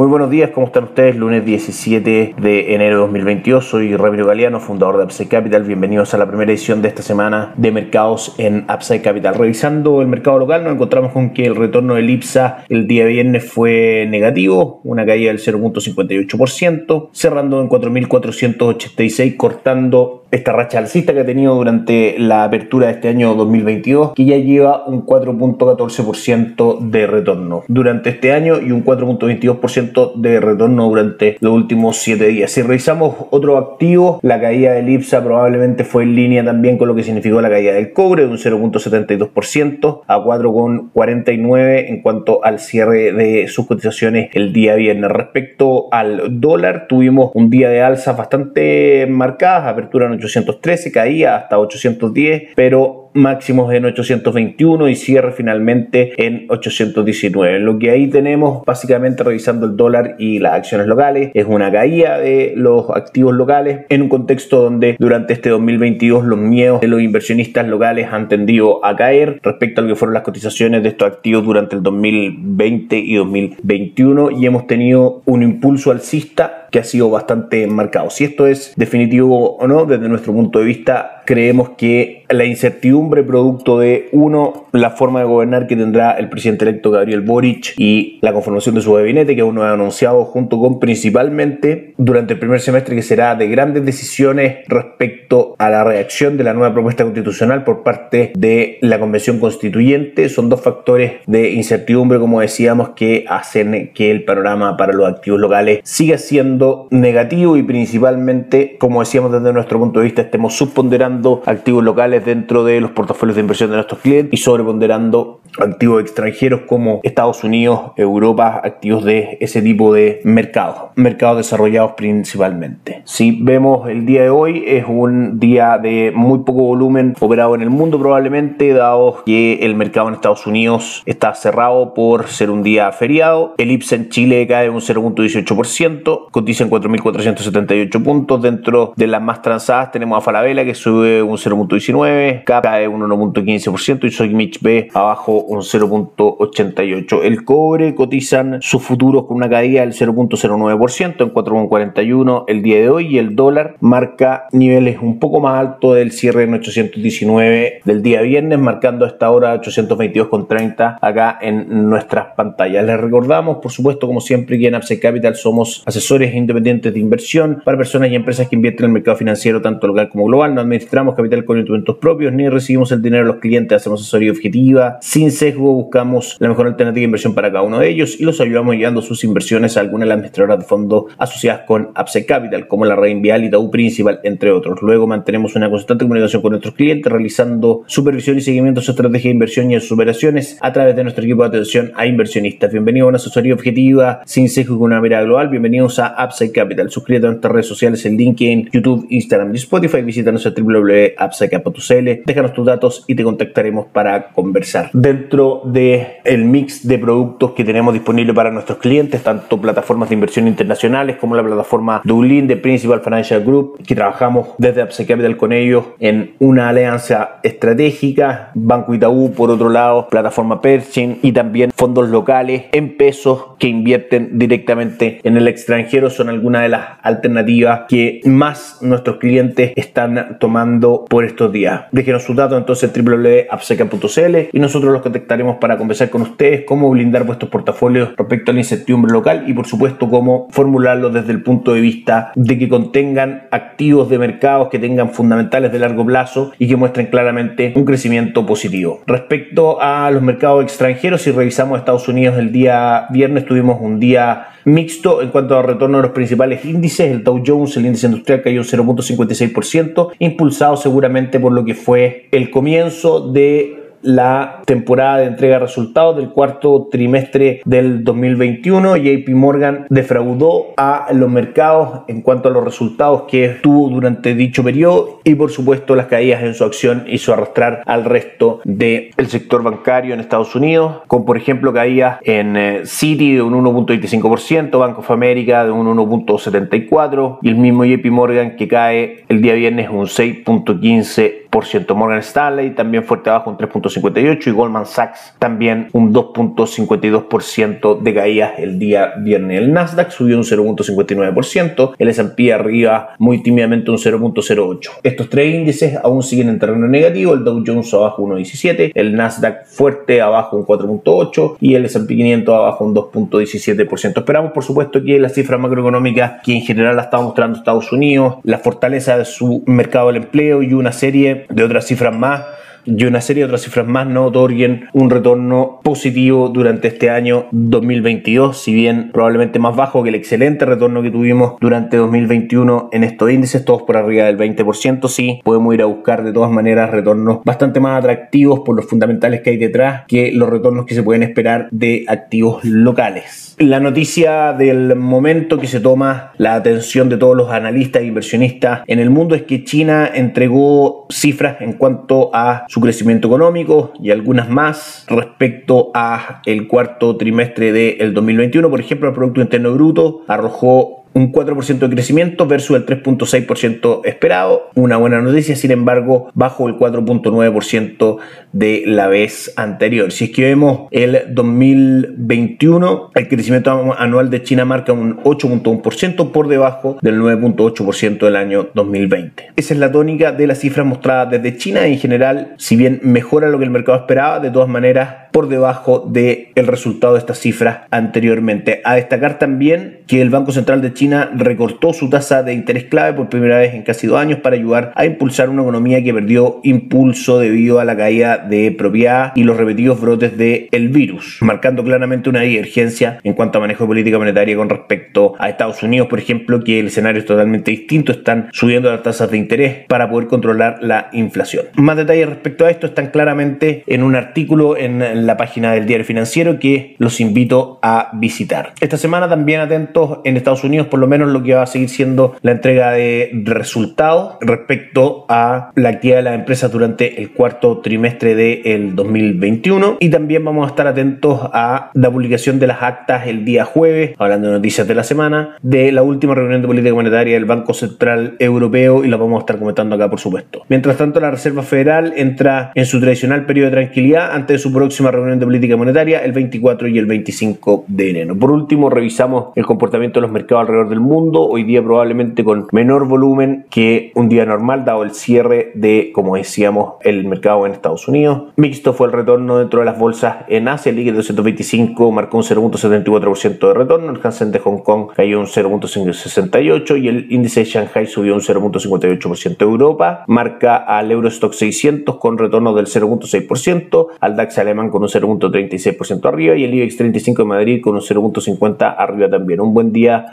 Muy buenos días, ¿cómo están ustedes? Lunes 17 de enero de 2022, soy Ramiro Galeano, fundador de Upside Capital. Bienvenidos a la primera edición de esta semana de mercados en Upside Capital. Revisando el mercado local, nos encontramos con que el retorno del IPSA el día viernes fue negativo, una caída del 0.58%, cerrando en 4.486, cortando esta racha alcista que ha tenido durante la apertura de este año 2022, que ya lleva un 4.14% de retorno durante este año y un 4.22% de retorno durante los últimos 7 días. Si revisamos otro activo, la caída del IPSA probablemente fue en línea también con lo que significó la caída del cobre de un 0.72% a 4.49 en cuanto al cierre de sus cotizaciones el día viernes. Respecto al dólar, tuvimos un día de alza bastante marcadas, apertura en 813, caía hasta 810, pero máximos en 821 y cierre finalmente en 819. Lo que ahí tenemos básicamente revisando el dólar y las acciones locales es una caída de los activos locales en un contexto donde durante este 2022 los miedos de los inversionistas locales han tendido a caer respecto a lo que fueron las cotizaciones de estos activos durante el 2020 y 2021 y hemos tenido un impulso alcista que ha sido bastante marcado. Si esto es definitivo o no, desde nuestro punto de vista, creemos que la incertidumbre producto de, uno, la forma de gobernar que tendrá el presidente electo Gabriel Boric y la conformación de su gabinete, que aún no ha anunciado, junto con principalmente durante el primer semestre, que será de grandes decisiones respecto a la reacción de la nueva propuesta constitucional por parte de la Convención Constituyente. Son dos factores de incertidumbre, como decíamos, que hacen que el panorama para los activos locales siga siendo negativo y principalmente, como decíamos desde nuestro punto de vista, estemos subponderando activos locales dentro de los portafolios de inversión de nuestros clientes y sobreponderando activos extranjeros como Estados Unidos, Europa, activos de ese tipo de mercados, mercados desarrollados principalmente. Si vemos el día de hoy es un día de muy poco volumen operado en el mundo probablemente, dado que el mercado en Estados Unidos está cerrado por ser un día feriado. El IPSA en Chile cae un 0.18%, cotiza en 4.478 puntos. Dentro de las más transadas tenemos a Falabella que sube un 0.19, CAP cae un 1.15% y Soyimich B abajo un 0.88. El cobre cotizan sus futuros con una caída del 0.09% en 4.41 el día de hoy y el dólar marca niveles un poco más altos del cierre en 819 del día viernes, marcando esta hora 822,30 acá en nuestras pantallas. Les recordamos, por supuesto, como siempre, que en Upside Capital somos asesores independientes de inversión para personas y empresas que invierten en el mercado financiero, tanto local como global. No administramos capital con instrumentos propios ni recibimos el dinero de los clientes, hacemos asesoría objetiva, sin sesgo, buscamos la mejor alternativa de inversión para cada uno de ellos y los ayudamos guiando sus inversiones a alguna de las administradoras de fondos asociadas con Upside Capital, como la Red Vial y Tau Principal, entre otros. Luego mantenemos una constante comunicación con nuestros clientes, realizando supervisión y seguimiento de su estrategia de inversión y de sus operaciones a través de nuestro equipo de atención a inversionistas. Bienvenido a una asesoría objetiva, sin sesgo y con una mirada global. Bienvenidos a Upside Capital. Suscríbete a nuestras redes sociales en LinkedIn, YouTube, Instagram y Spotify. Visítanos a www.upsidecapital.cl. Déjanos tus datos y te contactaremos para conversar. Del el mix de productos que tenemos disponible para nuestros clientes, tanto plataformas de inversión internacionales como la plataforma Dublin de Principal Financial Group, que trabajamos desde Upside Capital con ellos en una alianza estratégica. Banco Itaú, por otro lado, plataforma Pershing y también fondos locales en pesos que invierten directamente en el extranjero son algunas de las alternativas que más nuestros clientes están tomando por estos días. Déjenos sus datos entonces www.apseca.cl y nosotros los contactaremos para conversar con ustedes cómo blindar vuestros portafolios respecto a la incertidumbre local y por supuesto cómo formularlo desde el punto de vista de que contengan activos de mercados que tengan fundamentales de largo plazo y que muestren claramente un crecimiento positivo. Respecto a los mercados extranjeros, si revisamos Estados Unidos el día viernes tuvimos un día mixto en cuanto a retorno de los principales índices. El Dow Jones, el índice industrial, cayó un 0.56%, impulsado seguramente por lo que fue el comienzo de la temporada de entrega de resultados del cuarto trimestre del 2021. JP Morgan defraudó a los mercados en cuanto a los resultados que tuvo durante dicho periodo y por supuesto las caídas en su acción hizo arrastrar al resto del sector bancario en Estados Unidos, con por ejemplo caídas en eh, Citi de un 1.25%, Bank of America de un 1.74% y el mismo JP Morgan que cae el día viernes un 6.15%. Morgan Stanley también fuerte abajo un 3.58% y Goldman Sachs también un 2.52% de caídas el día viernes. El Nasdaq subió un 0.59%, el S&P arriba muy tímidamente un 0.08%. Estos tres índices aún siguen en terreno negativo, el Dow Jones abajo 1.17%, el Nasdaq fuerte abajo un 4.8% y el S&P 500 abajo un 2.17%. Esperamos por supuesto que las cifras macroeconómicas que en general la estaba mostrando Estados Unidos, la fortaleza de su mercado del empleo y una serie de otras cifras más y una serie de otras cifras más no otorguen un retorno positivo durante este año 2022, si bien probablemente más bajo que el excelente retorno que tuvimos durante 2021 en estos índices, todos por arriba del 20%, sí, podemos ir a buscar de todas maneras retornos bastante más atractivos por los fundamentales que hay detrás que los retornos que se pueden esperar de activos locales. La noticia del momento que se toma la atención de todos los analistas e inversionistas en el mundo es que China entregó cifras en cuanto a su crecimiento económico y algunas más respecto a el cuarto trimestre del 2021. Por ejemplo, el Producto Interno Bruto arrojó un 4% de crecimiento versus el 3.6% esperado. Una buena noticia, sin embargo, bajo el 4.9% de la vez anterior. Si es que vemos el 2021, el crecimiento anual de China marca un 8.1% por debajo del 9.8% del año 2020. Esa es la tónica de las cifras mostradas desde China. En general, si bien mejora lo que el mercado esperaba, de todas maneras por debajo del el resultado de estas cifras anteriormente. A destacar también que el Banco Central de China recortó su tasa de interés clave por primera vez en casi dos años para ayudar a impulsar una economía que perdió impulso debido a la caída de propiedad y los repetidos brotes del el virus, marcando claramente una divergencia en cuanto a manejo de política monetaria con respecto a Estados Unidos, por ejemplo, que el escenario es totalmente distinto, están subiendo las tasas de interés para poder controlar la inflación. Más detalles respecto a esto están claramente en un artículo en la página del diario financiero que los invito a visitar. Esta semana también atentos en Estados Unidos por lo menos lo que va a seguir siendo la entrega de resultados respecto a la actividad de las empresas durante el cuarto trimestre del 2021 y también vamos a estar atentos a la publicación de las actas el día jueves, hablando de noticias de la semana, de la última reunión de política monetaria del Banco Central Europeo y la vamos a estar comentando acá por supuesto. Mientras tanto la Reserva Federal entra en su tradicional periodo de tranquilidad antes de su próxima reunión de política monetaria el 24 y el 25 de enero. Por último, revisamos el comportamiento de los mercados alrededor del mundo, hoy día probablemente con menor volumen que un día normal, dado el cierre de, como decíamos, el mercado en Estados Unidos. Mixto fue el retorno dentro de las bolsas en Asia, el líquido 225 marcó un 0.74% de retorno, el Hansen de Hong Kong cayó un 0.68 y el índice de Shanghai subió un 0.58%. Europa marca al Eurostock 600 con retorno del 0.6%, al DAX alemán con un 0.36% arriba y el IBEX 35 de Madrid con un 0.50 arriba también. Un buen día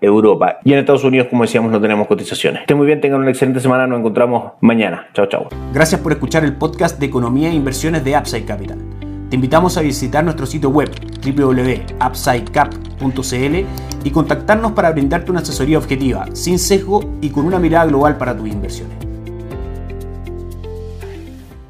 Europa. Y en Estados Unidos, como decíamos, no tenemos cotizaciones. Estén muy bien, tengan una excelente semana, nos encontramos mañana. Chao, chao. Gracias por escuchar el podcast de Economía e Inversiones de Upside Capital. Te invitamos a visitar nuestro sitio web www.upsidecap.cl y contactarnos para brindarte una asesoría objetiva, sin sesgo y con una mirada global para tus inversiones.